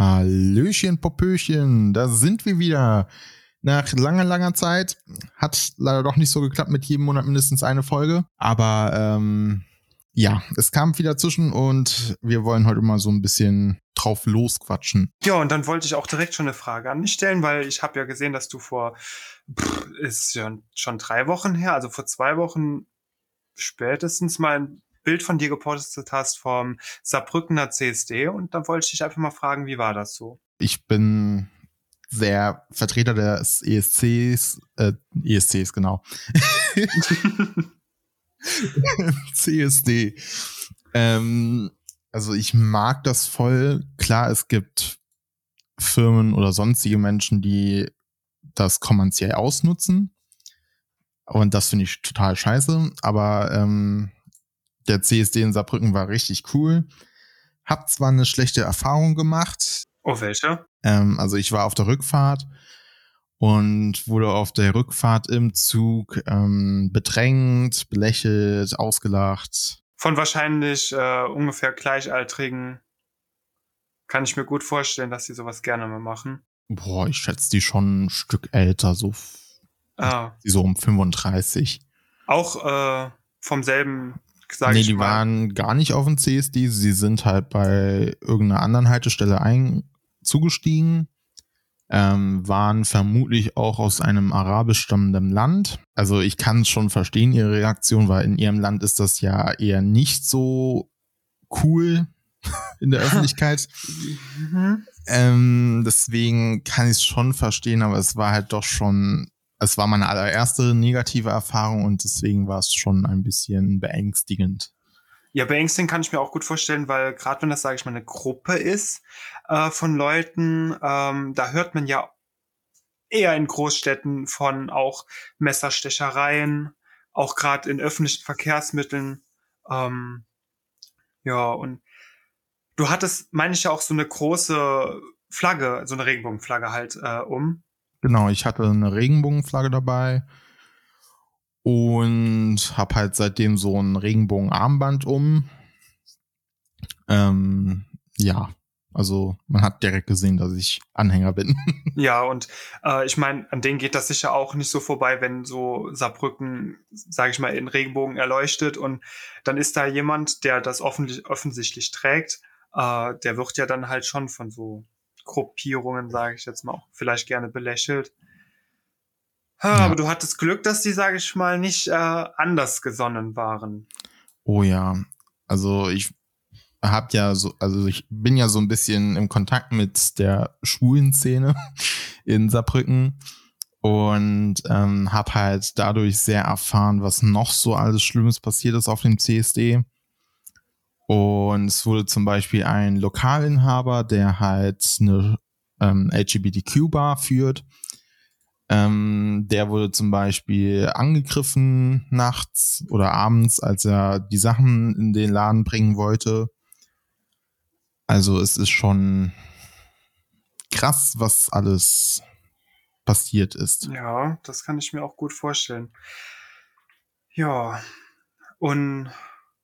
Hallöchen, Popöchen, da sind wir wieder. Nach langer, langer Zeit hat leider doch nicht so geklappt mit jedem Monat mindestens eine Folge. Aber ähm, ja, es kam viel dazwischen und wir wollen heute mal so ein bisschen drauf losquatschen. Ja, und dann wollte ich auch direkt schon eine Frage an dich stellen, weil ich habe ja gesehen, dass du vor, pff, ist ja schon drei Wochen her, also vor zwei Wochen spätestens mal Bild von dir gepostet hast vom Saarbrückener CSD und dann wollte ich dich einfach mal fragen, wie war das so? Ich bin sehr Vertreter des ESCs, äh, ESCs, genau. CSD. Ähm, also ich mag das voll. Klar, es gibt Firmen oder sonstige Menschen, die das kommerziell ausnutzen. Und das finde ich total scheiße. Aber ähm, der CSD in Saarbrücken war richtig cool. Hab zwar eine schlechte Erfahrung gemacht. Oh, welche? Ähm, also ich war auf der Rückfahrt und wurde auf der Rückfahrt im Zug ähm, bedrängt, belächelt, ausgelacht. Von wahrscheinlich äh, ungefähr gleichaltrigen kann ich mir gut vorstellen, dass sie sowas gerne mal machen. Boah, ich schätze die schon ein Stück älter, so, Ah, so um 35. auch äh, vom selben, sag nee, ich die mal. waren gar nicht auf dem CSD. Sie sind halt bei irgendeiner anderen Haltestelle ein zugestiegen. Ähm, waren vermutlich auch aus einem arabisch stammenden Land. Also ich kann schon verstehen, ihre Reaktion, weil in ihrem Land ist das ja eher nicht so cool in der Öffentlichkeit. Mhm. Ähm, deswegen kann ich es schon verstehen, aber es war halt doch schon, es war meine allererste negative Erfahrung und deswegen war es schon ein bisschen beängstigend. Ja, beängstigend kann ich mir auch gut vorstellen, weil gerade wenn das, sage ich mal, eine Gruppe ist äh, von Leuten, ähm, da hört man ja eher in Großstädten von auch Messerstechereien, auch gerade in öffentlichen Verkehrsmitteln. Ähm, ja, und du hattest, meine ich ja, auch so eine große Flagge, so eine Regenbogenflagge halt äh, um. Genau, ich hatte eine Regenbogenflagge dabei und habe halt seitdem so ein Regenbogenarmband um. Ähm, ja, also man hat direkt gesehen, dass ich Anhänger bin. Ja, und äh, ich meine, an denen geht das sicher auch nicht so vorbei, wenn so Saarbrücken, sage ich mal, in Regenbogen erleuchtet und dann ist da jemand, der das offensichtlich trägt, äh, der wird ja dann halt schon von so Gruppierungen, sage ich jetzt mal, auch vielleicht gerne belächelt. Ha, Ja. Aber du hattest Glück, dass die, sage ich mal, nicht äh, anders gesonnen waren. Oh ja, also ich hab ja so, also ich bin ja so ein bisschen im Kontakt mit der schwulen Szene in Saarbrücken und ähm, hab halt dadurch sehr erfahren, was noch so alles Schlimmes passiert ist auf dem CSD. Und es wurde zum Beispiel ein Lokalinhaber, der halt eine ähm, LGBTQ-Bar führt. Ähm, der wurde zum Beispiel angegriffen nachts oder abends, als er die Sachen in den Laden bringen wollte. Also es ist schon krass, was alles passiert ist. Ja, das kann ich mir auch gut vorstellen. Ja, und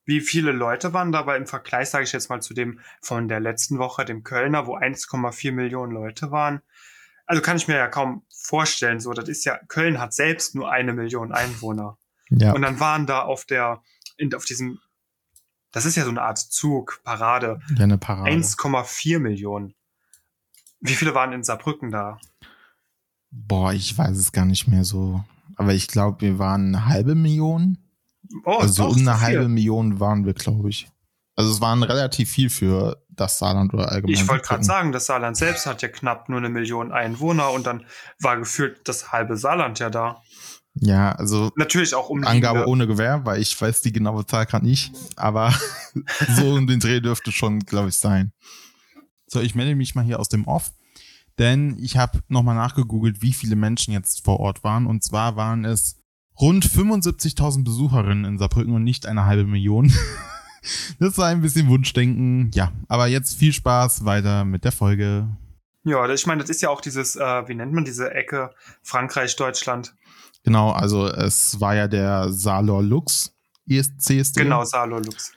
wie viele Leute waren dabei im Vergleich, sage ich jetzt mal, zu dem von der letzten Woche, dem Kölner, wo 1,4 Millionen Leute waren? Also kann ich mir ja kaum vorstellen, so, das ist ja, Köln hat selbst nur eine Million Einwohner. Ja, Und dann waren da auf der, in, auf diesem, das ist ja so eine Art Zug, Parade, ja eine Parade. 1,4 Millionen. Wie viele waren in Saarbrücken da? Boah, ich weiß es gar nicht mehr so. Aber ich glaube, wir waren eine halbe Million. Oh, also um eine halbe Million waren wir, glaube ich. Also es waren relativ viel für das Saarland oder allgemein. Ich wollte gerade sagen, das Saarland selbst hat ja knapp nur eine Million Einwohner und dann war gefühlt das halbe Saarland ja da. Ja, also Natürlich auch um Angabe ohne Gewehr, weil ich weiß die genaue Zahl gerade nicht. Aber so in den Dreh dürfte schon, glaube ich, sein. So, ich melde mich mal hier aus dem Off. Denn ich habe nochmal nachgegoogelt, wie viele Menschen jetzt vor Ort waren. Und zwar waren es rund 75.000 Besucherinnen in Saarbrücken und nicht eine halbe Million. Das war ein bisschen Wunschdenken. Ja, aber jetzt viel Spaß weiter mit der Folge. Ja, ich meine, das ist ja auch dieses, äh, wie nennt man diese Ecke Frankreich, Deutschland. Genau, also es war ja der Salor Lux ESCSD. Genau, Saarlolux.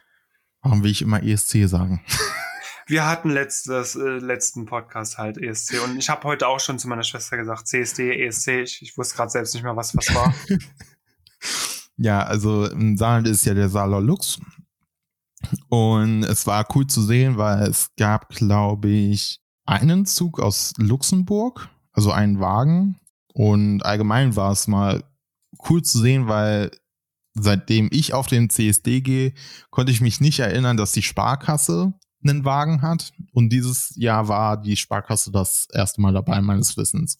Warum will ich immer ESC sagen? Wir hatten letztes, äh, letzten Podcast halt ESC und ich habe heute auch schon zu meiner Schwester gesagt, CSD, ESC, ich, ich wusste gerade selbst nicht mehr, was was war. ja, also im Saal ist ja der Saarler Lux und es war cool zu sehen, weil es gab, glaube ich, einen Zug aus Luxemburg, also einen Wagen und allgemein war es mal cool zu sehen, weil seitdem ich auf den CSD gehe, konnte ich mich nicht erinnern, dass die Sparkasse einen Wagen hat. Und dieses Jahr war die Sparkasse das erste Mal dabei, meines Wissens.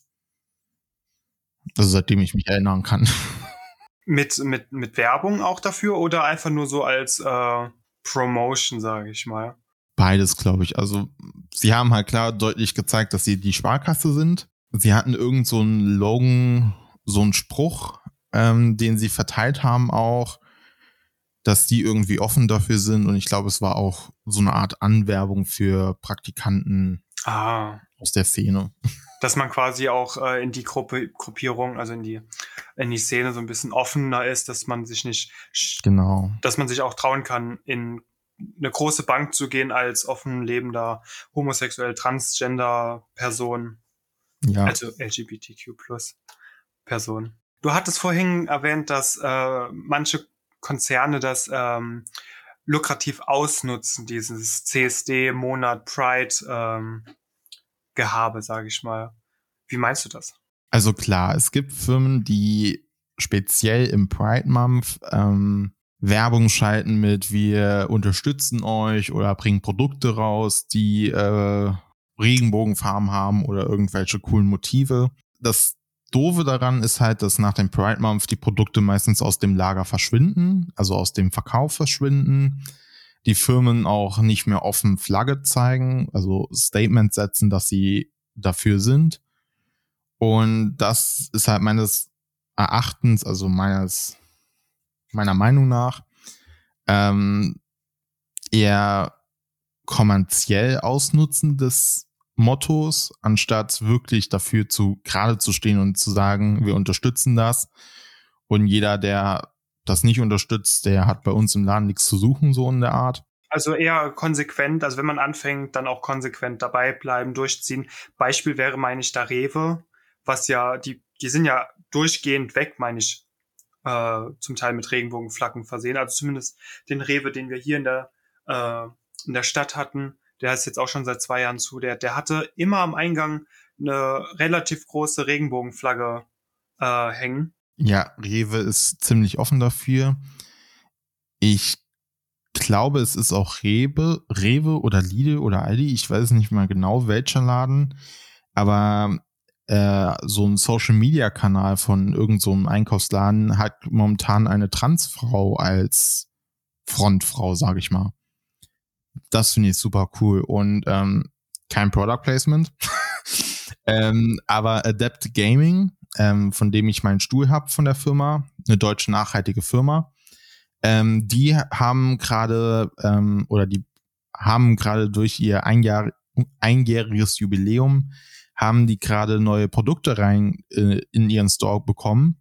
Also seitdem ich mich erinnern kann. Mit, mit, mit Werbung auch dafür oder einfach nur so als äh, Promotion, sage ich mal? Beides, glaube ich. Also sie haben halt klar deutlich gezeigt, dass sie die Sparkasse sind. Sie hatten irgend so einen Logan, so einen Spruch, ähm, den sie verteilt haben auch, dass die irgendwie offen dafür sind. Und ich glaube, es war auch so eine Art Anwerbung für Praktikanten ah. aus der Szene. Dass man quasi auch äh, in die Gruppe, Gruppierung, also in die, in die Szene so ein bisschen offener ist, dass man sich nicht, genau. dass man sich auch trauen kann, in eine große Bank zu gehen als offen lebender homosexuell transgender Person. Ja. Also LGBTQ plus Person. Du hattest vorhin erwähnt, dass äh, manche Konzerne das ähm, lukrativ ausnutzen, dieses CSD-Monat Pride ähm, Gehabe, sage ich mal. Wie meinst du das? Also klar, es gibt Firmen, die speziell im Pride Month ähm, Werbung schalten mit wir unterstützen euch oder bringen Produkte raus, die äh, Regenbogenfarben haben oder irgendwelche coolen Motive. Das Doofe daran ist halt, dass nach dem Pride Month die Produkte meistens aus dem Lager verschwinden, also aus dem Verkauf verschwinden. Die Firmen auch nicht mehr offen Flagge zeigen, also Statements setzen, dass sie dafür sind. Und das ist halt meines Erachtens, also meines, meiner Meinung nach, ähm, eher kommerziell ausnutzen des Mottos, anstatt wirklich dafür zu gerade zu stehen und zu sagen, wir unterstützen das. Und jeder, der das nicht unterstützt, der hat bei uns im Laden nichts zu suchen, so in der Art. Also eher konsequent, also wenn man anfängt, dann auch konsequent dabei bleiben, durchziehen. Beispiel wäre, meine ich, da Rewe, was ja, die, die sind ja durchgehend weg, meine ich, äh, zum Teil mit Regenbogenflaggen versehen. Also zumindest den Rewe, den wir hier in der, äh, in der Stadt hatten, der ist jetzt auch schon seit zwei Jahren zu, der, der hatte immer am Eingang eine relativ große Regenbogenflagge äh, hängen. Ja, Rewe ist ziemlich offen dafür. Ich glaube, es ist auch Rewe, Rewe oder Lidl oder Aldi, ich weiß nicht mal genau welcher Laden, aber äh, so ein Social Media Kanal von irgendeinem so Einkaufsladen hat momentan eine Transfrau als Frontfrau, sage ich mal. Das finde ich super cool. Und ähm, kein Product Placement. ähm, aber Adept Gaming, ähm, von dem ich meinen Stuhl habe von der Firma, eine deutsche nachhaltige Firma, ähm, die haben gerade ähm, oder die haben gerade durch ihr Einjahr, einjähriges Jubiläum haben die gerade neue Produkte rein äh, in ihren Store bekommen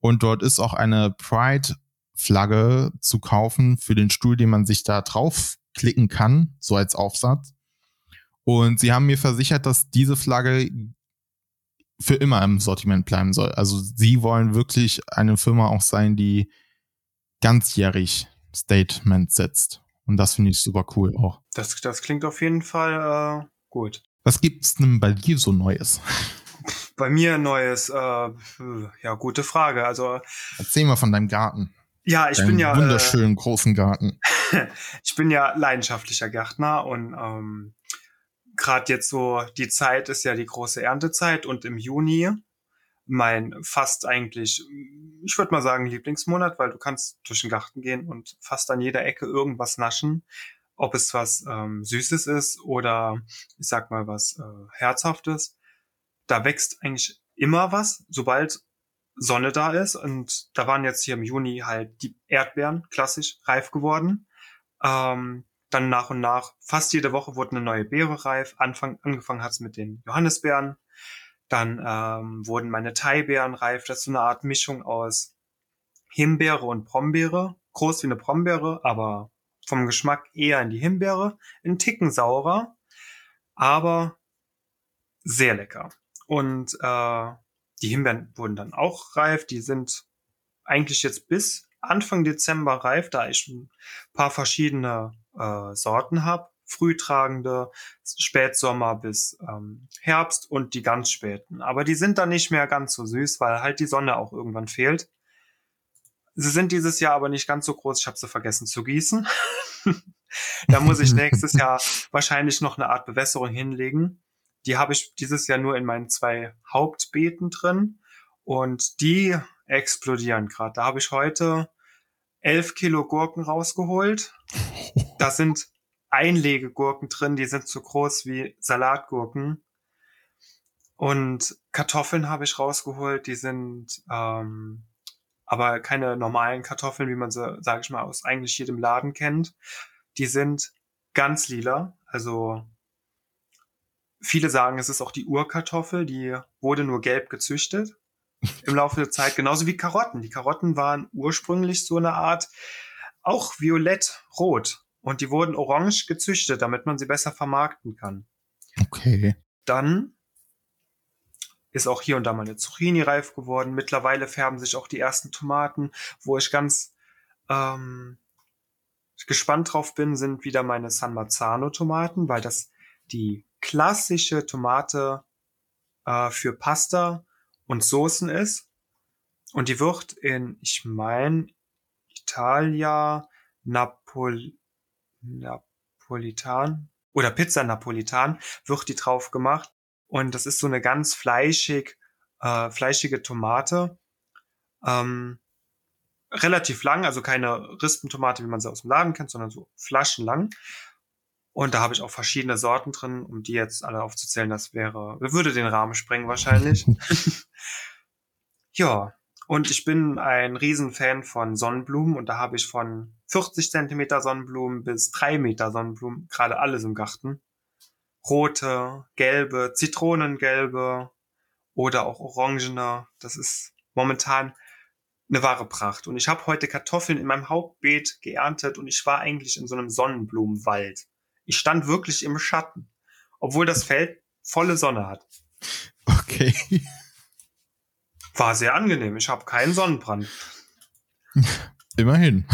und dort ist auch eine Pride Flagge zu kaufen für den Stuhl, den man sich da drauf klicken kann, so als Aufsatz. Und sie haben mir versichert, dass diese Flagge für immer im Sortiment bleiben soll. Also sie wollen wirklich eine Firma auch sein, die ganzjährig Statements setzt. Und das finde ich super cool auch. Das, das klingt auf jeden Fall äh, gut. Was gibt's denn bei dir so Neues? Bei mir Neues, äh, ja, gute Frage. Also erzähl mal von deinem Garten. Ja, ich bin ja. Wunderschönen äh, großen Garten. ich bin ja leidenschaftlicher Gärtner und ähm, gerade jetzt so, die Zeit ist ja die große Erntezeit und im Juni mein fast eigentlich, ich würde mal sagen, Lieblingsmonat, weil du kannst durch den Garten gehen und fast an jeder Ecke irgendwas naschen. Ob es was ähm, Süßes ist oder ich sag mal was äh, Herzhaftes. Da wächst eigentlich immer was, sobald Sonne da ist. Und da waren jetzt hier im Juni halt die Erdbeeren klassisch reif geworden. Ähm, dann nach und nach, fast jede Woche wurde eine neue Beere reif. Anfang, angefangen hat's mit den Johannisbeeren. Dann ähm, wurden meine Thai-Beeren reif. Das ist so eine Art Mischung aus Himbeere und Brombeere. Groß wie eine Brombeere, aber vom Geschmack eher in die Himbeere, ein Ticken saurer, aber sehr lecker. Und äh, die Himbeeren wurden dann auch reif. Die sind eigentlich jetzt bis Anfang Dezember reif, da ich ein paar verschiedene äh, Sorten habe. Frühtragende, Spätsommer bis ähm, Herbst und die ganz späten. Aber die sind dann nicht mehr ganz so süß, weil halt die Sonne auch irgendwann fehlt. Sie sind dieses Jahr aber nicht ganz so groß. Ich habe sie vergessen zu gießen. da muss ich nächstes Jahr wahrscheinlich noch eine Art Bewässerung hinlegen. Die habe ich dieses Jahr nur in meinen zwei Hauptbeeten drin und die explodieren gerade. Da habe ich heute elf Kilo Gurken rausgeholt. Da sind Einlegegurken drin, die sind so groß wie Salatgurken. Und Kartoffeln habe ich rausgeholt, die sind ähm, aber keine normalen Kartoffeln, wie man sie, sage ich mal, aus eigentlich jedem Laden kennt. Die sind ganz lila, also viele sagen, es ist auch die Urkartoffel, die wurde nur gelb gezüchtet im Laufe der Zeit, genauso wie Karotten. Die Karotten waren ursprünglich so eine Art auch violett-rot und die wurden orange gezüchtet, damit man sie besser vermarkten kann. Okay. Dann ist auch hier und da mal eine Zucchini reif geworden. Mittlerweile färben sich auch die ersten Tomaten, wo ich ganz ähm, gespannt drauf bin, sind wieder meine San Marzano Tomaten, weil das die klassische Tomate äh, für Pasta und Soßen ist. Und die wird in, ich meine, Italia Napol Napolitan oder Pizza Napolitan wird die drauf gemacht. Und das ist so eine ganz fleischig, äh, fleischige Tomate. Ähm, relativ lang, also keine Rispentomate, wie man sie aus dem Laden kennt, sondern so flaschenlang. Und da habe ich auch verschiedene Sorten drin, um die jetzt alle aufzuzählen, das wäre, würde den Rahmen sprengen wahrscheinlich. ja, und ich bin ein Riesenfan von Sonnenblumen und da habe ich von 40 Zentimeter Sonnenblumen bis drei Meter Sonnenblumen, gerade alles im Garten. Rote, gelbe, Zitronengelbe oder auch orangene. Das ist momentan eine wahre Pracht. Und ich habe heute Kartoffeln in meinem Hauptbeet geerntet und ich war eigentlich in so einem Sonnenblumenwald. Ich stand wirklich im Schatten, obwohl das Feld volle Sonne hat. Okay. War sehr angenehm. Ich habe keinen Sonnenbrand. Immerhin.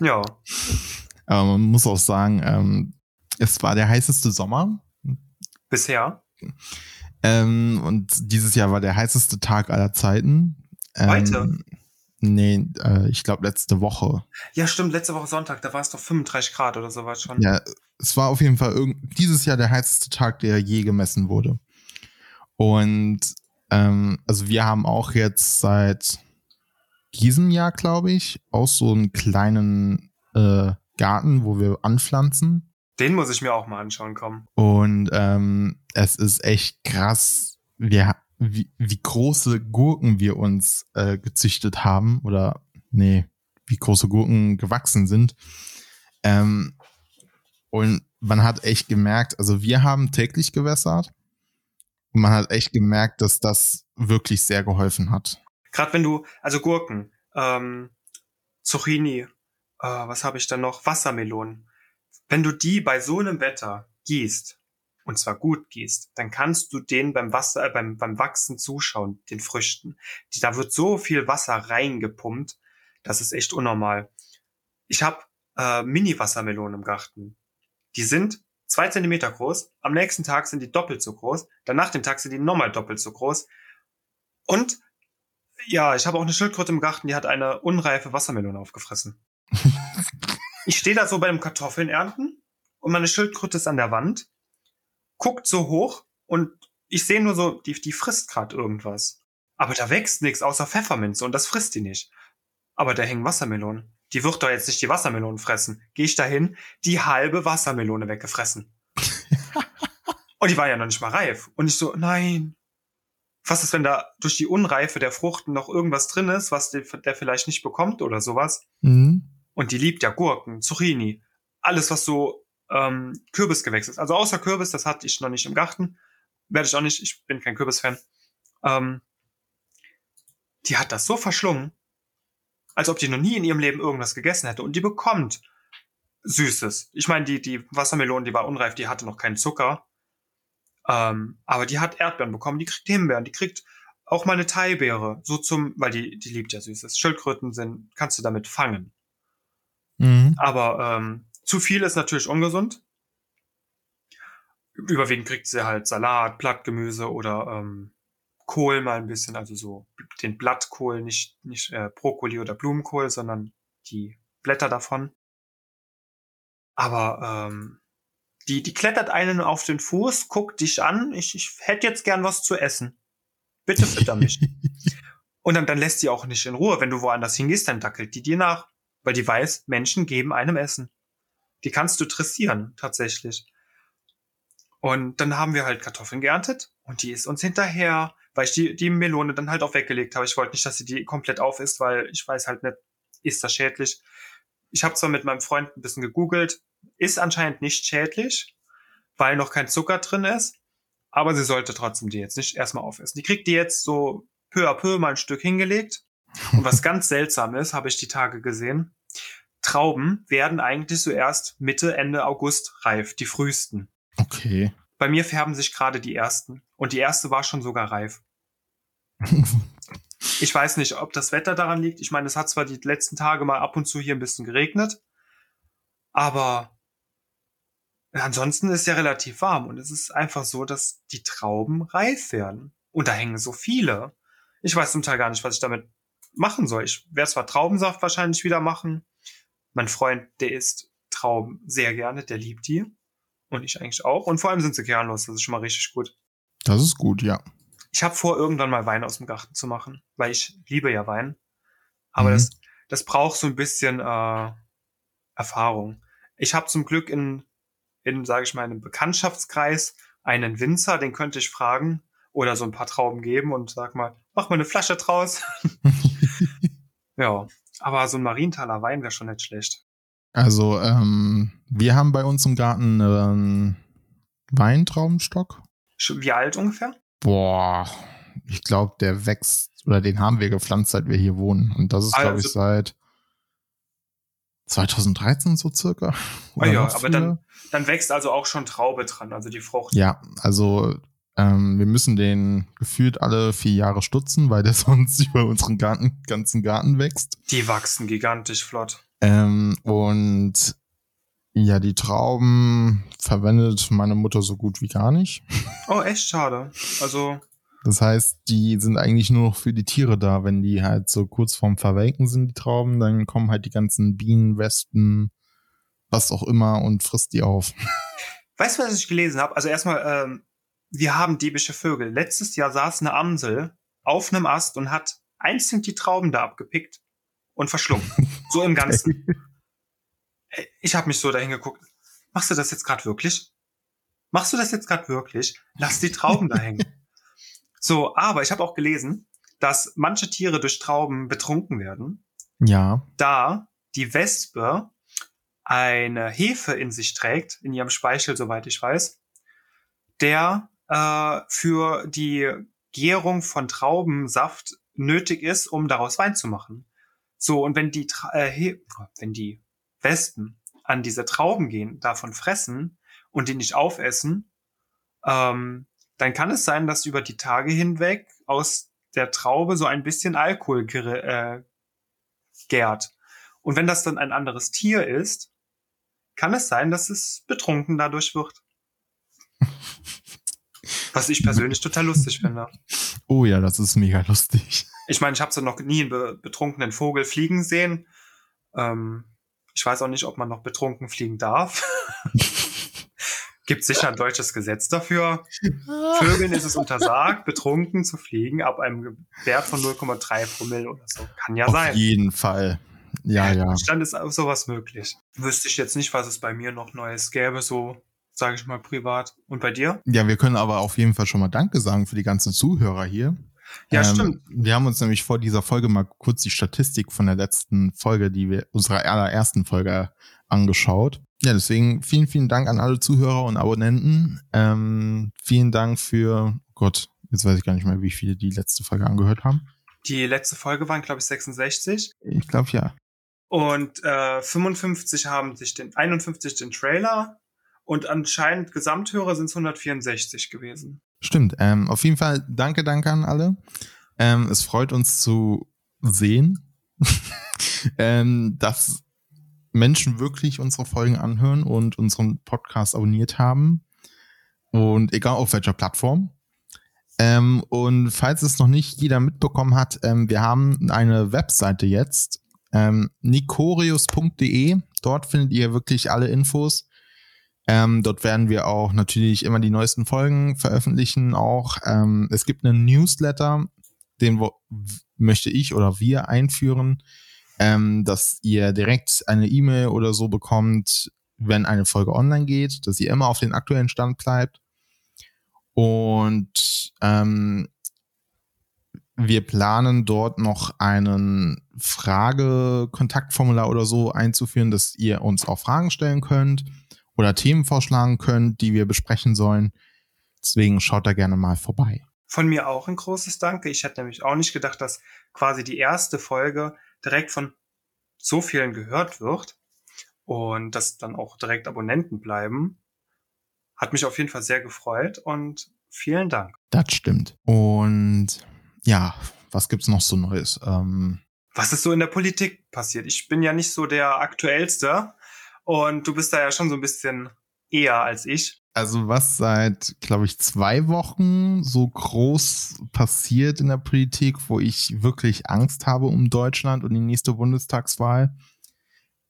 Ja. Aber man muss auch sagen, ähm, es war der heißeste Sommer. Bisher. Ähm, und dieses Jahr war der heißeste Tag aller Zeiten. Ähm, Heute? Nee, äh, ich glaube letzte Woche. Ja, stimmt, letzte Woche Sonntag, da war es doch 35 Grad oder sowas schon. Ja, es war auf jeden Fall dieses Jahr der heißeste Tag, der je gemessen wurde. Und ähm, also wir haben auch jetzt seit diesem Jahr, glaube ich, auch so einen kleinen äh, Garten, wo wir anpflanzen. Den muss ich mir auch mal anschauen kommen. Und ähm, es ist echt krass. Wir, wie, wie große Gurken wir uns äh, gezüchtet haben oder nee, wie große Gurken gewachsen sind. Ähm, und man hat echt gemerkt, also wir haben täglich gewässert und man hat echt gemerkt, dass das wirklich sehr geholfen hat. Gerade wenn du, also Gurken, ähm, Zucchini, äh, was habe ich da noch? Wassermelonen. Wenn du die bei so einem Wetter gießt, und zwar gut gießt, dann kannst du denen beim Wasser, äh, beim, beim Wachsen zuschauen, den Früchten. Die, da wird so viel Wasser reingepumpt, das ist echt unnormal. Ich habe äh, Mini-Wassermelonen im Garten. Die sind zwei Zentimeter groß, am nächsten Tag sind die doppelt so groß, danach den Tag sind die nochmal doppelt so groß. Und ja, ich habe auch eine Schildkröte im Garten, die hat eine unreife Wassermelone aufgefressen. ich stehe da so beim Kartoffeln ernten und meine Schildkröte ist an der Wand guckt so hoch und ich sehe nur so, die, die frisst gerade irgendwas. Aber da wächst nichts außer Pfefferminze und das frisst die nicht. Aber da hängen Wassermelonen. Die wird doch jetzt nicht die Wassermelonen fressen. Gehe ich dahin, die halbe Wassermelone weggefressen. und die war ja noch nicht mal reif. Und ich so, nein. Was ist, wenn da durch die Unreife der Frucht noch irgendwas drin ist, was der, der vielleicht nicht bekommt oder sowas? Mhm. Und die liebt ja Gurken, Zucchini, alles, was so ähm, Kürbisgewächs ist. Also außer Kürbis, das hatte ich noch nicht im Garten. Werde ich auch nicht, ich bin kein Kürbisfan. Ähm, die hat das so verschlungen, als ob die noch nie in ihrem Leben irgendwas gegessen hätte. Und die bekommt Süßes. Ich meine, die, die Wassermelone, die war unreif, die hatte noch keinen Zucker. Ähm, aber die hat Erdbeeren bekommen, die kriegt Himbeeren, die kriegt auch mal eine Thaibeere, so zum, weil die, die liebt ja Süßes. Schildkröten sind, kannst du damit fangen. Mhm. Aber ähm, zu viel ist natürlich ungesund. Überwiegend kriegt sie halt Salat, Blattgemüse oder ähm, Kohl mal ein bisschen, also so den Blattkohl, nicht, nicht äh, Brokkoli oder Blumenkohl, sondern die Blätter davon. Aber ähm, die, die klettert einen auf den Fuß, guckt dich an, ich, ich hätte jetzt gern was zu essen. Bitte fütter mich. Und dann, dann lässt sie auch nicht in Ruhe. Wenn du woanders hingehst, dann dackelt die dir nach. Weil die weiß, Menschen geben einem Essen. Die kannst du dressieren, tatsächlich. Und dann haben wir halt Kartoffeln geerntet und die ist uns hinterher, weil ich die, die Melone dann halt auch weggelegt habe. Ich wollte nicht, dass sie die komplett auf ist, weil ich weiß halt nicht, ist das schädlich. Ich habe zwar mit meinem Freund ein bisschen gegoogelt, ist anscheinend nicht schädlich, weil noch kein Zucker drin ist, aber sie sollte trotzdem die jetzt nicht erstmal aufessen. Die kriegt die jetzt so peu à peu mal ein Stück hingelegt. Und was ganz seltsam ist, habe ich die Tage gesehen. Trauben werden eigentlich so erst Mitte, Ende August reif, die frühesten. Okay. Bei mir färben sich gerade die ersten. Und die erste war schon sogar reif. Ich weiß nicht, ob das Wetter daran liegt. Ich meine, es hat zwar die letzten Tage mal ab und zu hier ein bisschen geregnet, aber ansonsten ist ja relativ warm und es ist einfach so, dass die Trauben reif werden. Und da hängen so viele. Ich weiß zum Teil gar nicht, was ich damit machen soll. Ich werde zwar Traubensaft wahrscheinlich wieder machen. Mein Freund, der isst Trauben sehr gerne, der liebt die. Und ich eigentlich auch. Und vor allem sind sie kernlos, das ist schon mal richtig gut. Das ist gut, ja. Ich habe vor, irgendwann mal Wein aus dem Garten zu machen, weil ich liebe ja Wein. Aber Mhm. das, das braucht so ein bisschen äh, Erfahrung. Ich habe zum Glück in, in sage ich mal, einem Bekanntschaftskreis einen Winzer, den könnte ich fragen oder so ein paar Trauben geben und sag mal, mach mal eine Flasche draus. ja, aber so ein Marienthaler Wein wäre schon nicht schlecht. Also, ähm, wir haben bei uns im Garten einen Weintraubenstock. Wie alt ungefähr? Boah, ich glaube, der wächst, oder den haben wir gepflanzt, seit wir hier wohnen. Und das ist, glaube ich, Also- seit 2013 so circa. Oder ja, aber dann, dann wächst also auch schon Traube dran, also die Frucht. Ja, also ähm, wir müssen den gefühlt alle vier Jahre stutzen, weil der sonst über unseren Garten, ganzen Garten wächst. Die wachsen gigantisch flott. Ähm, und ja, die Trauben verwendet meine Mutter so gut wie gar nicht. Oh, echt schade. Also, Das heißt, die sind eigentlich nur noch für die Tiere da. Wenn die halt so kurz vorm Verwelken sind, die Trauben, dann kommen halt die ganzen Bienen, Wespen, was auch immer und frisst die auf. weißt du, was ich gelesen habe? Also erstmal, ähm, wir haben diebische Vögel. Letztes Jahr saß eine Amsel auf einem Ast und hat einzeln die Trauben da abgepickt und verschlungen. So im Ganzen. Ey, Ich habe mich so dahin geguckt. Machst du das jetzt gerade wirklich? Machst du das jetzt gerade wirklich? Lass die Trauben da hängen. So, aber ich habe auch gelesen, dass manche Tiere durch Trauben betrunken werden, Ja. da die Wespe eine Hefe in sich trägt, in ihrem Speichel, soweit ich weiß, der äh, für die Gärung von Traubensaft nötig ist, um daraus Wein zu machen. So, und wenn die, äh, wenn die Wespen an diese Trauben gehen, davon fressen und die nicht aufessen, ähm, dann kann es sein, dass über die Tage hinweg aus der Traube so ein bisschen Alkohol äh, gärt. Und wenn das dann ein anderes Tier ist, kann es sein, dass es betrunken dadurch wird. Was ich persönlich total lustig finde. Oh ja, das ist mega lustig. Ich meine, ich habe so noch nie einen be betrunkenen Vogel fliegen sehen. Ähm, ich weiß auch nicht, ob man noch betrunken fliegen darf. Gibt sicher ein deutsches Gesetz dafür. Vögeln ist es untersagt, betrunken zu fliegen ab einem Wert von 0,3 Promille oder so. Kann ja Auf sein. jeden Fall. Ja, ja. Deutschland ist auch sowas möglich. Wüsste ich jetzt nicht, was es bei mir noch Neues gäbe, so sage ich mal privat. Und bei dir? Ja, wir können aber auf jeden Fall schon mal Danke sagen für die ganzen Zuhörer hier. Ja, Ähm, stimmt. Wir haben uns nämlich vor dieser Folge mal kurz die Statistik von der letzten Folge, die wir, unserer allerersten Folge angeschaut. Ja, deswegen vielen, vielen Dank an alle Zuhörer und Abonnenten. Ähm, vielen Dank für, oh Gott, jetzt weiß ich gar nicht mehr, wie viele die letzte Folge angehört haben. Die letzte Folge waren, glaube ich, 66. Ich glaube ja. Und äh, 55 haben sich den, 51 den Trailer und anscheinend Gesamthörer sind es 164 gewesen. Stimmt. Ähm, auf jeden Fall danke, danke an alle. Ähm, es freut uns zu sehen, ähm, dass Menschen wirklich unsere Folgen anhören und unseren Podcast abonniert haben. Und egal auf welcher Plattform. Ähm, und falls es noch nicht jeder mitbekommen hat, ähm, wir haben eine Webseite jetzt, ähm, nicorius.de. Dort findet ihr wirklich alle Infos. Ähm, dort werden wir auch natürlich immer die neuesten Folgen veröffentlichen. Auch ähm, es gibt einen Newsletter, den möchte ich oder wir einführen, ähm, dass ihr direkt eine E-Mail oder so bekommt, wenn eine Folge online geht, dass ihr immer auf den aktuellen Stand bleibt. Und ähm, wir planen dort noch einen Frage-Kontaktformular oder so einzuführen, dass ihr uns auch Fragen stellen könnt oder Themen vorschlagen könnt, die wir besprechen sollen. Deswegen schaut da gerne mal vorbei. Von mir auch ein großes Danke. Ich hätte nämlich auch nicht gedacht, dass quasi die erste Folge direkt von so vielen gehört wird und dass dann auch direkt Abonnenten bleiben. Hat mich auf jeden Fall sehr gefreut und vielen Dank. Das stimmt. Und ja, was gibt's noch so Neues? Ähm was ist so in der Politik passiert? Ich bin ja nicht so der aktuellste und du bist da ja schon so ein bisschen eher als ich. Also was seit, glaube ich, zwei Wochen so groß passiert in der Politik, wo ich wirklich Angst habe um Deutschland und die nächste Bundestagswahl,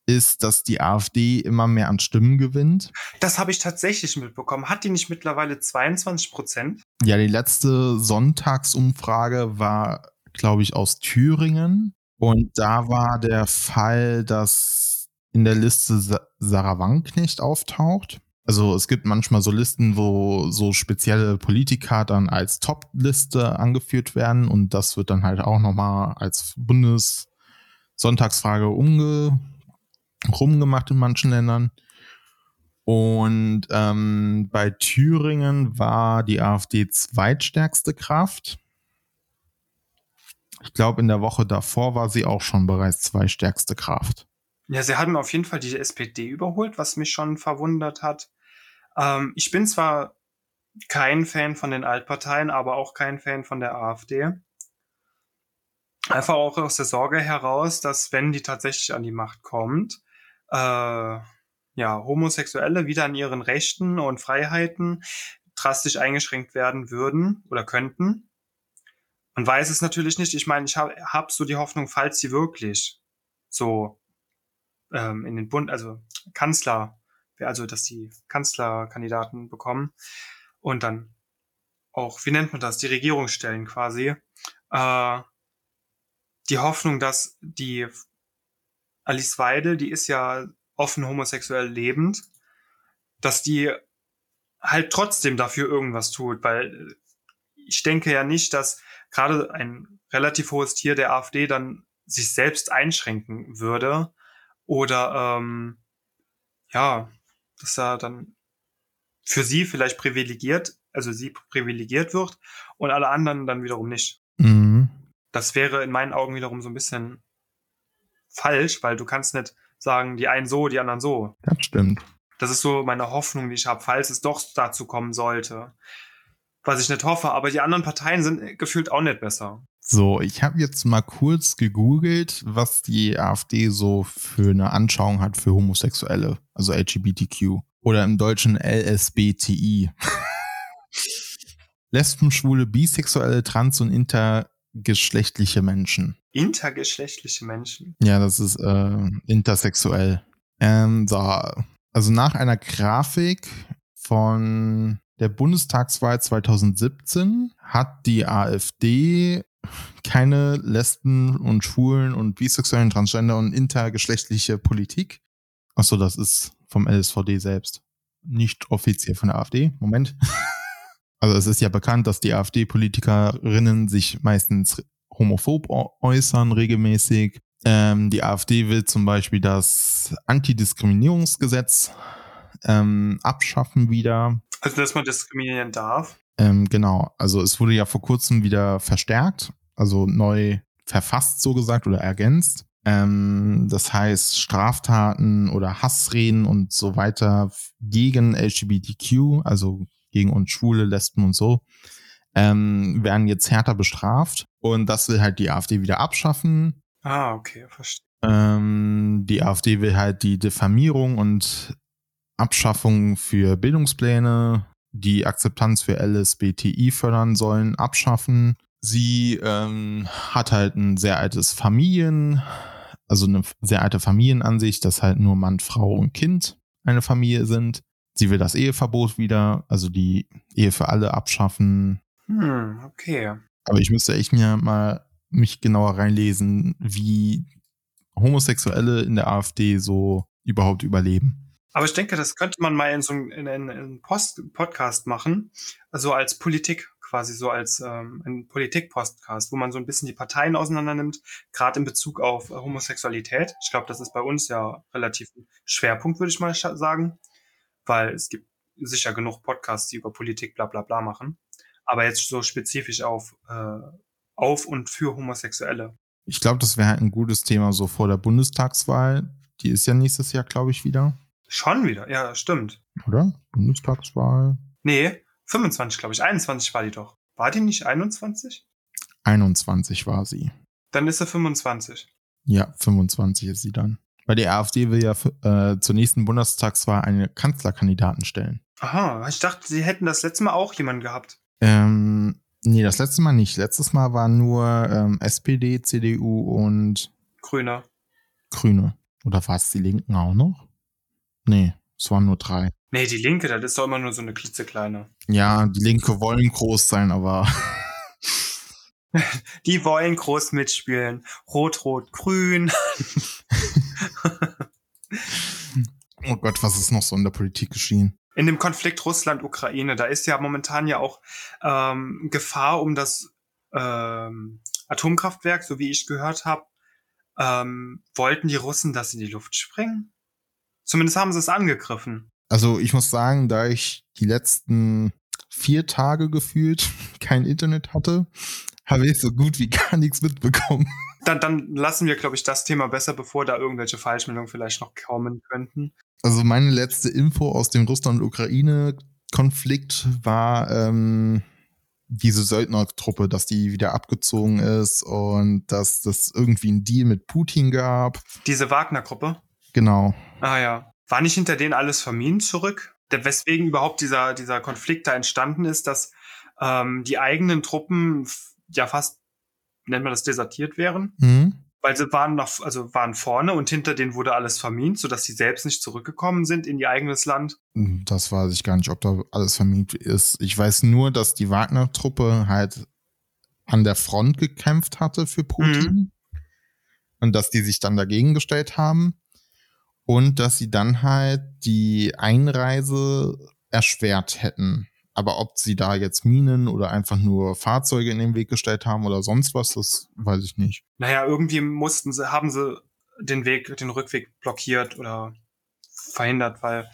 ist, dass die AfD immer mehr an Stimmen gewinnt. Das habe ich tatsächlich mitbekommen. Hat die nicht mittlerweile 22 Prozent? Ja, die letzte Sonntagsumfrage war, glaube ich, aus Thüringen. Und da war der Fall, dass in der Liste Sarah Wagenknecht auftaucht. Also es gibt manchmal so Listen, wo so spezielle Politiker dann als Top-Liste angeführt werden und das wird dann halt auch nochmal als Bundessonntagsfrage umge rumgemacht in manchen Ländern. Und ähm, bei Thüringen war die AfD zweitstärkste Kraft. Ich glaube, in der Woche davor war sie auch schon bereits zweitstärkste Kraft. Ja, sie haben auf jeden Fall die SPD überholt, was mich schon verwundert hat. Ähm, ich bin zwar kein Fan von den Altparteien, aber auch kein Fan von der AfD. Einfach auch aus der Sorge heraus, dass wenn die tatsächlich an die Macht kommt, äh, ja, Homosexuelle wieder an ihren Rechten und Freiheiten drastisch eingeschränkt werden würden oder könnten. Man weiß es natürlich nicht. Ich meine, ich habe hab so die Hoffnung, falls sie wirklich so ähm, in den Bund, also Kanzler, also dass die Kanzlerkandidaten bekommen und dann auch, wie nennt man das, die Regierung stellen quasi, äh, die Hoffnung, dass die Alice Weidel, die ist ja offen homosexuell lebend, dass die halt trotzdem dafür irgendwas tut, weil ich denke ja nicht, dass gerade ein relativ hohes Tier der AfD dann sich selbst einschränken würde oder ähm, ja, dass er dann für sie vielleicht privilegiert, also sie privilegiert wird und alle anderen dann wiederum nicht. Mhm. Das wäre in meinen Augen wiederum so ein bisschen falsch, weil du kannst nicht sagen, die einen so, die anderen so. Das stimmt. Das ist so meine Hoffnung, die ich habe, falls es doch dazu kommen sollte. Was ich nicht hoffe, aber die anderen Parteien sind gefühlt auch nicht besser. So, ich habe jetzt mal kurz gegoogelt, was die AfD so für eine Anschauung hat für Homosexuelle, also LGBTQ oder im Deutschen LSBTI. Lesben, Schwule, Bisexuelle, Trans- und intergeschlechtliche Menschen. Intergeschlechtliche Menschen? Ja, das ist äh, intersexuell. Ähm, so, also nach einer Grafik von der Bundestagswahl 2017 hat die AfD keine Lesben und Schwulen und bisexuellen, Transgender und intergeschlechtliche Politik. Achso, das ist vom LSVD selbst. Nicht offiziell von der AfD. Moment. Also es ist ja bekannt, dass die AfD-Politikerinnen sich meistens homophob äußern regelmäßig. Ähm, die AfD will zum Beispiel das Antidiskriminierungsgesetz ähm, abschaffen wieder. Also dass man diskriminieren darf? Ähm, genau, also es wurde ja vor kurzem wieder verstärkt, also neu verfasst so gesagt oder ergänzt. Ähm, das heißt, Straftaten oder Hassreden und so weiter gegen LGBTQ, also gegen uns Schwule, Lesben und so, ähm, werden jetzt härter bestraft. Und das will halt die AfD wieder abschaffen. Ah, okay, verstehe. Ähm, die AfD will halt die Diffamierung und Abschaffung für Bildungspläne, die Akzeptanz für LSBTI fördern sollen, abschaffen. Sie ähm, hat halt ein sehr altes Familien, also eine sehr alte Familienansicht, dass halt nur Mann, Frau und Kind eine Familie sind. Sie will das Eheverbot wieder, also die Ehe für alle abschaffen. Hm, okay. Aber ich müsste echt mir mal mich genauer reinlesen, wie Homosexuelle in der AfD so überhaupt überleben. Aber ich denke, das könnte man mal in so einem in, in, in Post Podcast machen, also als Politik quasi so als ähm, ein Politik-Podcast, wo man so ein bisschen die Parteien auseinander nimmt, gerade in Bezug auf Homosexualität. Ich glaube, das ist bei uns ja relativ ein Schwerpunkt, würde ich mal sagen, weil es gibt sicher genug Podcasts, die über Politik bla bla bla machen. Aber jetzt so spezifisch auf, äh, auf und für Homosexuelle. Ich glaube, das wäre halt ein gutes Thema so vor der Bundestagswahl. Die ist ja nächstes Jahr, glaube ich, wieder. Schon wieder, ja, stimmt. Oder? Bundestagswahl. Nee, 25, glaube ich. 21 war die doch. War die nicht 21? 21 war sie. Dann ist sie 25. Ja, 25 ist sie dann. Weil die AfD will ja äh, zur nächsten Bundestagswahl eine Kanzlerkandidaten stellen. Aha, ich dachte, sie hätten das letzte Mal auch jemanden gehabt. Ähm, nee, das letzte Mal nicht. Letztes Mal waren nur ähm, SPD, CDU und Grüne. Grüne. Oder war es die Linken auch noch? Nee, es waren nur drei. Nee, die Linke, das ist doch immer nur so eine klitzekleine. Ja, die Linke wollen groß sein, aber. die wollen groß mitspielen. Rot, Rot, Grün. oh Gott, was ist noch so in der Politik geschehen? In dem Konflikt Russland-Ukraine, da ist ja momentan ja auch ähm, Gefahr um das ähm, Atomkraftwerk, so wie ich gehört habe. Ähm, wollten die Russen das in die Luft sprengen? Zumindest haben sie es angegriffen. Also ich muss sagen, da ich die letzten vier Tage gefühlt kein Internet hatte, habe ich so gut wie gar nichts mitbekommen. Dann, dann lassen wir, glaube ich, das Thema besser, bevor da irgendwelche Falschmeldungen vielleicht noch kommen könnten. Also meine letzte Info aus dem Russland-Ukraine-Konflikt war ähm, diese Söldnertruppe, dass die wieder abgezogen ist und dass das irgendwie ein Deal mit Putin gab. Diese Wagner-Gruppe? Genau. Ah ja. War nicht hinter denen alles Verminen zurück? Weswegen überhaupt dieser, dieser Konflikt da entstanden ist, dass ähm, die eigenen Truppen ja fast, nennt man das, desertiert wären. Mhm. Weil sie waren noch, also waren vorne und hinter denen wurde alles vermint, sodass sie selbst nicht zurückgekommen sind in ihr eigenes Land. Das weiß ich gar nicht, ob da alles vermint ist. Ich weiß nur, dass die Wagner-Truppe halt an der Front gekämpft hatte für Putin. Mhm. Und dass die sich dann dagegen gestellt haben. Und dass sie dann halt die Einreise erschwert hätten. Aber ob sie da jetzt Minen oder einfach nur Fahrzeuge in den Weg gestellt haben oder sonst was, das weiß ich nicht. Naja, irgendwie mussten sie, haben sie den Weg, den Rückweg blockiert oder verhindert, weil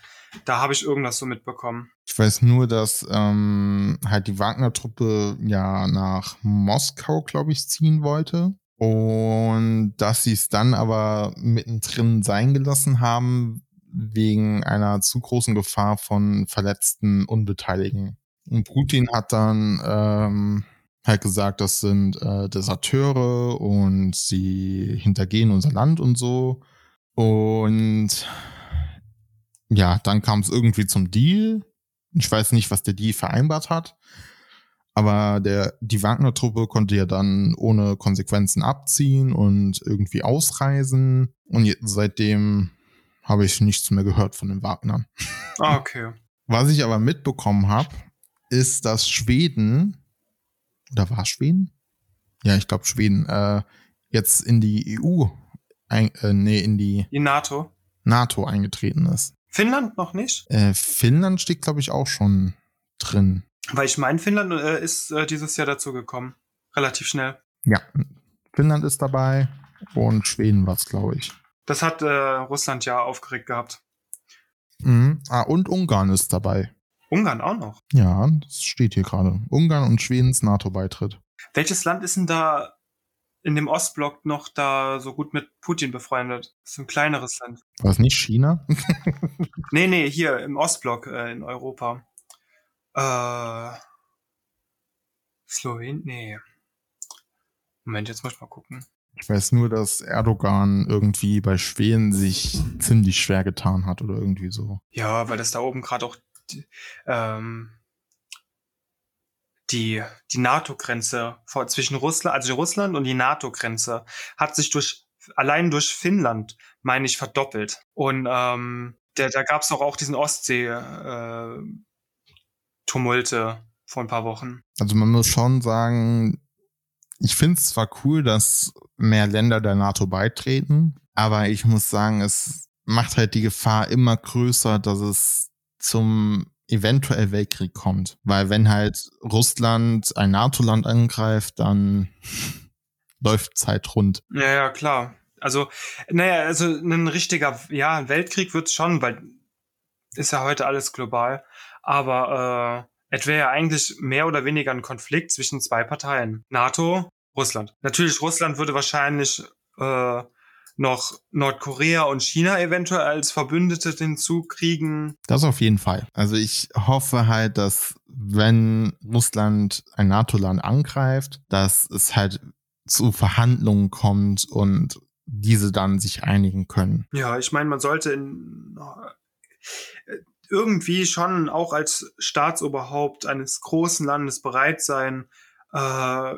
da habe ich irgendwas so mitbekommen. Ich weiß nur, dass ähm, halt die Wagner-Truppe ja nach Moskau, glaube ich, ziehen wollte. Und dass sie es dann aber mittendrin sein gelassen haben, wegen einer zu großen Gefahr von verletzten Unbeteiligten. Und Putin hat dann ähm, halt gesagt, das sind äh, Deserteure und sie hintergehen unser Land und so. Und ja, dann kam es irgendwie zum Deal. Ich weiß nicht, was der Deal vereinbart hat. Aber der, die Wagner-Truppe konnte ja dann ohne Konsequenzen abziehen und irgendwie ausreisen. Und seitdem habe ich nichts mehr gehört von den Wagnern. Ah, okay. Was ich aber mitbekommen habe, ist, dass Schweden, oder war Schweden? Ja, ich glaube Schweden, äh, jetzt in die EU, ein, äh, nee, in die, die NATO. NATO eingetreten ist. Finnland noch nicht? Äh, Finnland steht, glaube ich, auch schon drin. Weil ich meine, Finnland äh, ist äh, dieses Jahr dazu gekommen. Relativ schnell. Ja, Finnland ist dabei und Schweden war es, glaube ich. Das hat äh, Russland ja aufgeregt gehabt. Mhm. Ah, und Ungarn ist dabei. Ungarn auch noch? Ja, das steht hier gerade. Ungarn und Schwedens NATO-Beitritt. Welches Land ist denn da in dem Ostblock noch da so gut mit Putin befreundet? Das ist ein kleineres Land. War es nicht China? nee, nee, hier im Ostblock äh, in Europa. Äh, Slowenien? Nee. Moment, jetzt muss ich mal gucken. Ich weiß nur, dass Erdogan irgendwie bei Schweden sich ziemlich schwer getan hat oder irgendwie so. Ja, weil das da oben gerade auch die, ähm, die, die NATO-Grenze zwischen Russland, also Russland und die NATO-Grenze hat sich durch allein durch Finnland, meine ich, verdoppelt. Und ähm, der, da gab es doch auch diesen Ostsee-Tumulte äh, vor ein paar Wochen. Also man muss schon sagen, ich finde es zwar cool, dass mehr Länder der NATO beitreten, aber ich muss sagen, es macht halt die Gefahr immer größer, dass es zum eventuell Weltkrieg kommt. Weil wenn halt Russland ein NATO-Land angreift, dann läuft Zeit rund. Ja, ja, klar. Also, naja, also ein richtiger, ja, Weltkrieg wird es schon, weil ist ja heute alles global. Aber äh, es wäre ja eigentlich mehr oder weniger ein Konflikt zwischen zwei Parteien. NATO, Russland. Natürlich, Russland würde wahrscheinlich äh, noch Nordkorea und China eventuell als Verbündete hinzukriegen. Das auf jeden Fall. Also ich hoffe halt, dass wenn Russland ein NATO-Land angreift, dass es halt zu Verhandlungen kommt und diese dann sich einigen können. Ja, ich meine, man sollte in, irgendwie schon auch als Staatsoberhaupt eines großen Landes bereit sein, äh,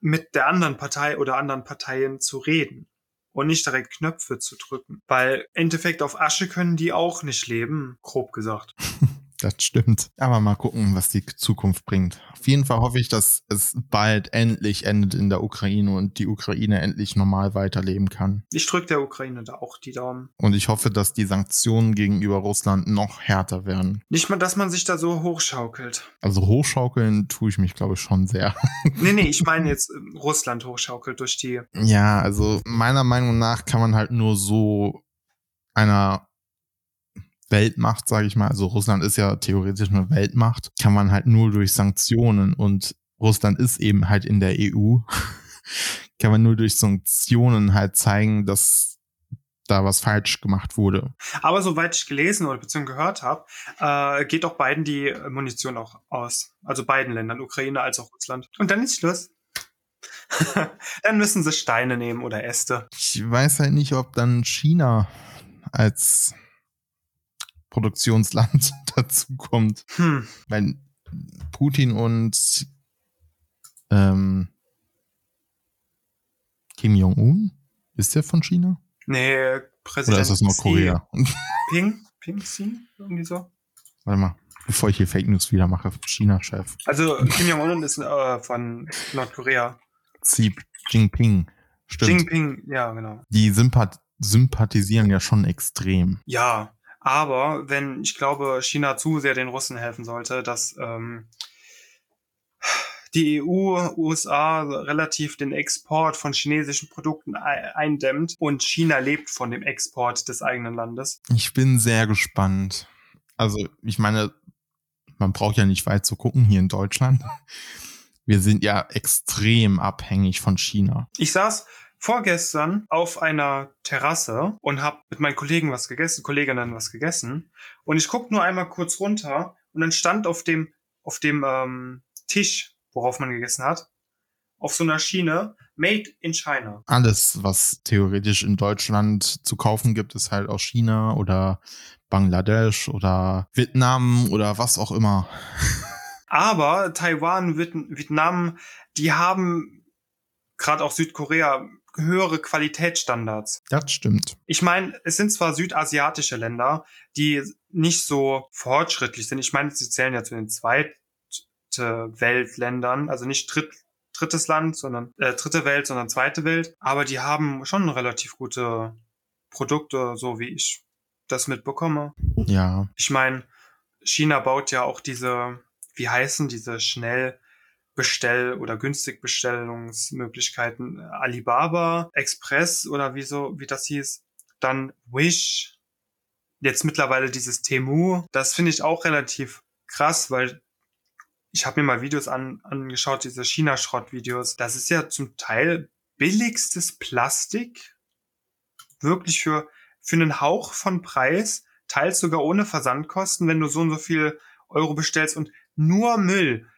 mit der anderen Partei oder anderen Parteien zu reden und nicht direkt Knöpfe zu drücken. Weil im Endeffekt auf Asche können die auch nicht leben, grob gesagt. Das stimmt. Aber mal gucken, was die Zukunft bringt. Auf jeden Fall hoffe ich, dass es bald endlich endet in der Ukraine und die Ukraine endlich normal weiterleben kann. Ich drücke der Ukraine da auch die Daumen. Und ich hoffe, dass die Sanktionen gegenüber Russland noch härter werden. Nicht mal, dass man sich da so hochschaukelt. Also hochschaukeln tue ich mich, glaube ich, schon sehr. nee, nee, ich meine jetzt ähm, Russland hochschaukelt durch die. Ja, also meiner Meinung nach kann man halt nur so einer Weltmacht, sage ich mal, also Russland ist ja theoretisch eine Weltmacht, kann man halt nur durch Sanktionen und Russland ist eben halt in der EU, kann man nur durch Sanktionen halt zeigen, dass da was falsch gemacht wurde. Aber soweit ich gelesen oder beziehungsweise gehört habe, äh, geht auch beiden die Munition auch aus. Also beiden Ländern, Ukraine als auch Russland. Und dann ist Schluss. dann müssen sie Steine nehmen oder Äste. Ich weiß halt nicht, ob dann China als Produktionsland dazu kommt. Hm. Weil Putin und ähm, Kim Jong-un, ist der von China? Nee, Präsident. Oder ist das Nordkorea? Ping? Ping Xi? Irgendwie so? Warte mal, bevor ich hier Fake News wieder mache, China-Chef. Also Kim Jong-un ist äh, von Nordkorea. Xi Jinping. Stimmt. Jinping, ja, genau. Die Sympath sympathisieren ja schon extrem. Ja, aber wenn, ich glaube, China zu sehr den Russen helfen sollte, dass ähm, die EU, USA relativ den Export von chinesischen Produkten eindämmt und China lebt von dem Export des eigenen Landes. Ich bin sehr gespannt. Also, ich meine, man braucht ja nicht weit zu gucken hier in Deutschland. Wir sind ja extrem abhängig von China. Ich saß vorgestern auf einer Terrasse und habe mit meinen Kollegen was gegessen, Kolleginnen was gegessen. Und ich guck nur einmal kurz runter und dann stand auf dem, auf dem ähm, Tisch, worauf man gegessen hat, auf so einer Schiene, Made in China. Alles, was theoretisch in Deutschland zu kaufen gibt, ist halt aus China oder Bangladesch oder Vietnam oder was auch immer. Aber Taiwan, Vietnam, die haben gerade auch Südkorea höhere Qualitätsstandards. Das stimmt. Ich meine, es sind zwar südasiatische Länder, die nicht so fortschrittlich sind. Ich meine, sie zählen ja zu den zweite Weltländern, also nicht dritt, drittes Land, sondern äh, dritte Welt, sondern zweite Welt. Aber die haben schon relativ gute Produkte, so wie ich das mitbekomme. Ja. Ich meine, China baut ja auch diese, wie heißen diese schnell Bestell- oder Günstigbestellungsmöglichkeiten. Alibaba, Express oder wie so, wie das hieß. Dann Wish. Jetzt mittlerweile dieses Temu. Das finde ich auch relativ krass, weil ich habe mir mal Videos an, angeschaut, diese China-Schrott-Videos. Das ist ja zum Teil billigstes Plastik. Wirklich für, für einen Hauch von Preis, teils sogar ohne Versandkosten, wenn du so und so viel Euro bestellst und nur Müll.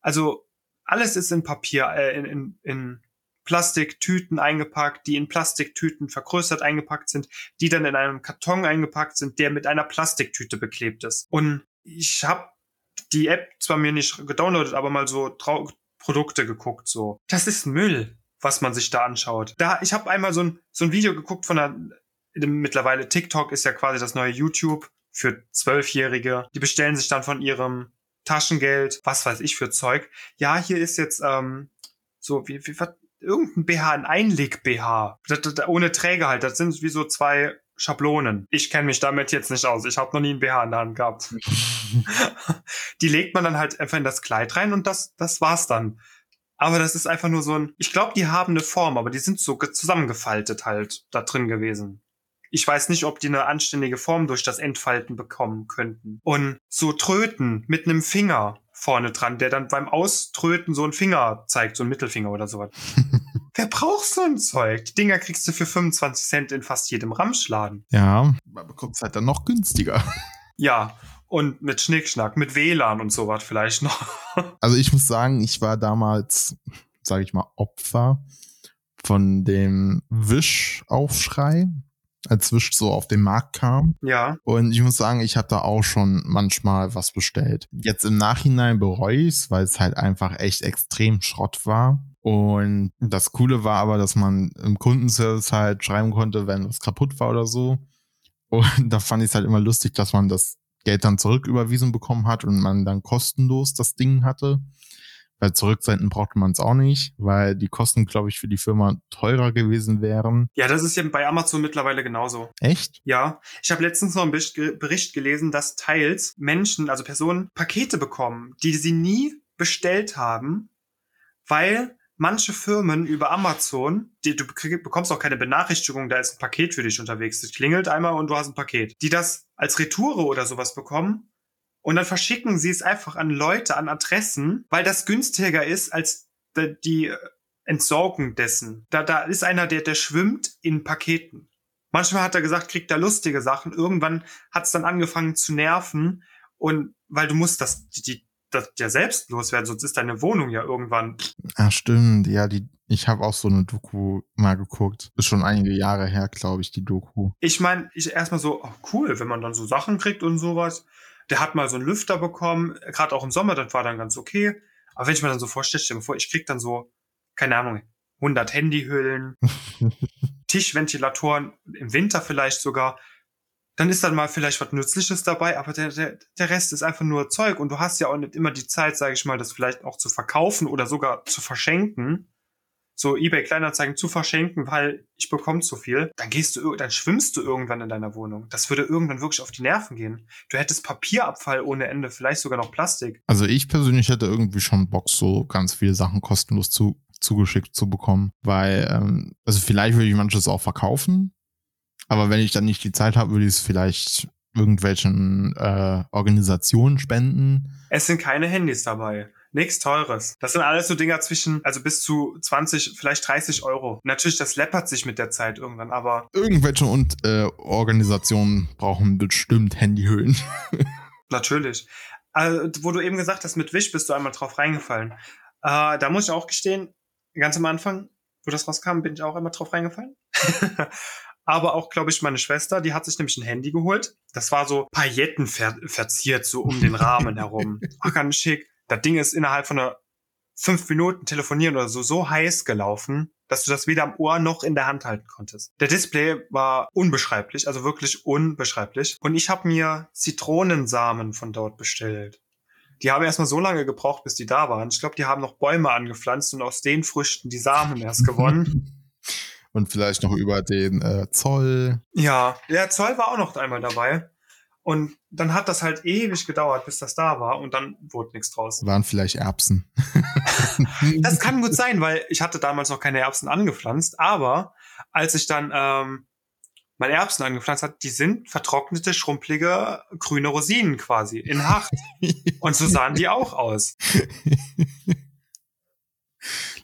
Also alles ist in Papier, äh, in, in, in Plastiktüten eingepackt, die in Plastiktüten vergrößert eingepackt sind, die dann in einem Karton eingepackt sind, der mit einer Plastiktüte beklebt ist. Und ich habe die App zwar mir nicht gedownloadet, aber mal so Trau Produkte geguckt. So, das ist Müll, was man sich da anschaut. Da, ich habe einmal so ein so ein Video geguckt von einer mittlerweile TikTok ist ja quasi das neue YouTube für Zwölfjährige. Die bestellen sich dann von ihrem Taschengeld, was weiß ich für Zeug. Ja, hier ist jetzt ähm, so wie, wie was, irgendein BH, ein Einleg-BH. Ohne Träger halt. Das sind wie so zwei Schablonen. Ich kenne mich damit jetzt nicht aus. Ich habe noch nie ein BH in der Hand gehabt. die legt man dann halt einfach in das Kleid rein und das, das war's dann. Aber das ist einfach nur so ein, ich glaube, die haben eine Form, aber die sind so zusammengefaltet halt da drin gewesen. Ich weiß nicht, ob die eine anständige Form durch das Entfalten bekommen könnten. Und so tröten mit einem Finger vorne dran, der dann beim Auströten so einen Finger zeigt, so einen Mittelfinger oder sowas. Wer braucht so ein Zeug? Die Dinger kriegst du für 25 Cent in fast jedem Ramschladen. Ja, man bekommt es halt dann noch günstiger. Ja, und mit Schnickschnack, mit WLAN und sowas vielleicht noch. Also ich muss sagen, ich war damals, sage ich mal, Opfer von dem Wischaufschrei als Wisch so auf den Markt kam. Ja. Und ich muss sagen, ich habe da auch schon manchmal was bestellt. Jetzt im Nachhinein bereue ich es, weil es halt einfach echt extrem Schrott war. Und das Coole war aber, dass man im Kundenservice halt schreiben konnte, wenn was kaputt war oder so. Und da fand ich es halt immer lustig, dass man das Geld dann zurücküberwiesen bekommen hat und man dann kostenlos das Ding hatte. Weil zurücksenden brauchte man es auch nicht, weil die Kosten, glaube ich, für die Firma teurer gewesen wären. Ja, das ist ja bei Amazon mittlerweile genauso. Echt? Ja. Ich habe letztens noch einen Bericht gelesen, dass teils Menschen, also Personen, Pakete bekommen, die sie nie bestellt haben, weil manche Firmen über Amazon, die, du bekommst auch keine Benachrichtigung, da ist ein Paket für dich unterwegs. Es klingelt einmal und du hast ein Paket. Die das als Retoure oder sowas bekommen und dann verschicken sie es einfach an Leute, an Adressen, weil das günstiger ist als die Entsorgung dessen. Da, da ist einer, der, der schwimmt in Paketen. Manchmal hat er gesagt, kriegt er lustige Sachen. Irgendwann hat es dann angefangen zu nerven. Und weil du musst das, die, das ja selbst loswerden, sonst ist deine Wohnung ja irgendwann. Ah, stimmt. Ja, die, ich habe auch so eine Doku mal geguckt. Ist schon einige Jahre her, glaube ich, die Doku. Ich meine, ich erstmal so, oh, cool, wenn man dann so Sachen kriegt und sowas. Der hat mal so einen Lüfter bekommen, gerade auch im Sommer, das war dann ganz okay. Aber wenn ich mir dann so vorstelle, stell mir vor, ich krieg dann so, keine Ahnung, 100 Handyhüllen, Tischventilatoren, im Winter vielleicht sogar. Dann ist dann mal vielleicht was Nützliches dabei, aber der, der, der Rest ist einfach nur Zeug und du hast ja auch nicht immer die Zeit, sage ich mal, das vielleicht auch zu verkaufen oder sogar zu verschenken so eBay Kleinanzeigen zu verschenken, weil ich bekomme zu viel, dann gehst du, dann schwimmst du irgendwann in deiner Wohnung. Das würde irgendwann wirklich auf die Nerven gehen. Du hättest Papierabfall ohne Ende, vielleicht sogar noch Plastik. Also ich persönlich hätte irgendwie schon Bock, so ganz viele Sachen kostenlos zu, zugeschickt zu bekommen, weil, ähm, also vielleicht würde ich manches auch verkaufen, aber wenn ich dann nicht die Zeit habe, würde ich es vielleicht irgendwelchen äh, Organisationen spenden. Es sind keine Handys dabei. Nichts Teures. Das sind alles so Dinger zwischen, also bis zu 20, vielleicht 30 Euro. Natürlich, das läppert sich mit der Zeit irgendwann, aber. Irgendwelche und äh, Organisationen brauchen bestimmt Handyhöhen. Natürlich. Also, wo du eben gesagt hast, mit Wish bist du einmal drauf reingefallen. Äh, da muss ich auch gestehen, ganz am Anfang, wo das rauskam, bin ich auch einmal drauf reingefallen. aber auch, glaube ich, meine Schwester, die hat sich nämlich ein Handy geholt. Das war so Pailletten ver verziert, so um den Rahmen herum. Ach, ganz schick das Ding ist innerhalb von einer fünf Minuten telefonieren oder so so heiß gelaufen, dass du das weder am Ohr noch in der Hand halten konntest. Der Display war unbeschreiblich, also wirklich unbeschreiblich. Und ich habe mir Zitronensamen von dort bestellt. Die haben erstmal so lange gebraucht, bis die da waren. Ich glaube, die haben noch Bäume angepflanzt und aus den Früchten die Samen erst gewonnen. und vielleicht noch über den äh, Zoll. Ja, der Zoll war auch noch einmal dabei. Und dann hat das halt ewig gedauert, bis das da war und dann wurde nichts draus. Waren vielleicht Erbsen. das kann gut sein, weil ich hatte damals noch keine Erbsen angepflanzt, aber als ich dann ähm, meine Erbsen angepflanzt hat, die sind vertrocknete, schrumpelige, grüne Rosinen quasi in Hacht. und so sahen die auch aus.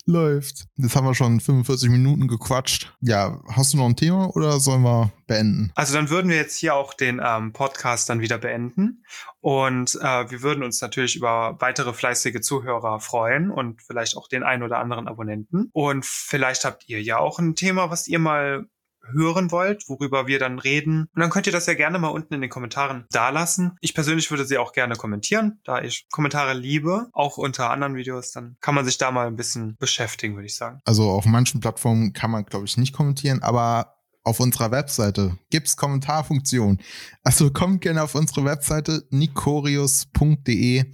Läuft. Jetzt haben wir schon 45 Minuten gequatscht. Ja, hast du noch ein Thema oder sollen wir beenden? Also dann würden wir jetzt hier auch den ähm, Podcast dann wieder beenden. Und äh, wir würden uns natürlich über weitere fleißige Zuhörer freuen und vielleicht auch den ein oder anderen Abonnenten. Und vielleicht habt ihr ja auch ein Thema, was ihr mal hören wollt, worüber wir dann reden. Und dann könnt ihr das ja gerne mal unten in den Kommentaren dalassen. Ich persönlich würde sie auch gerne kommentieren, da ich Kommentare liebe, auch unter anderen Videos. Dann kann man sich da mal ein bisschen beschäftigen, würde ich sagen. Also auf manchen Plattformen kann man, glaube ich, nicht kommentieren, aber auf unserer Webseite gibt's Kommentarfunktion. Also kommt gerne auf unsere Webseite nikorius.de.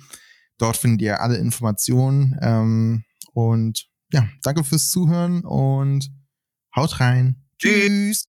Dort findet ihr alle Informationen. Ähm, und ja, danke fürs Zuhören und haut rein. Tschüss.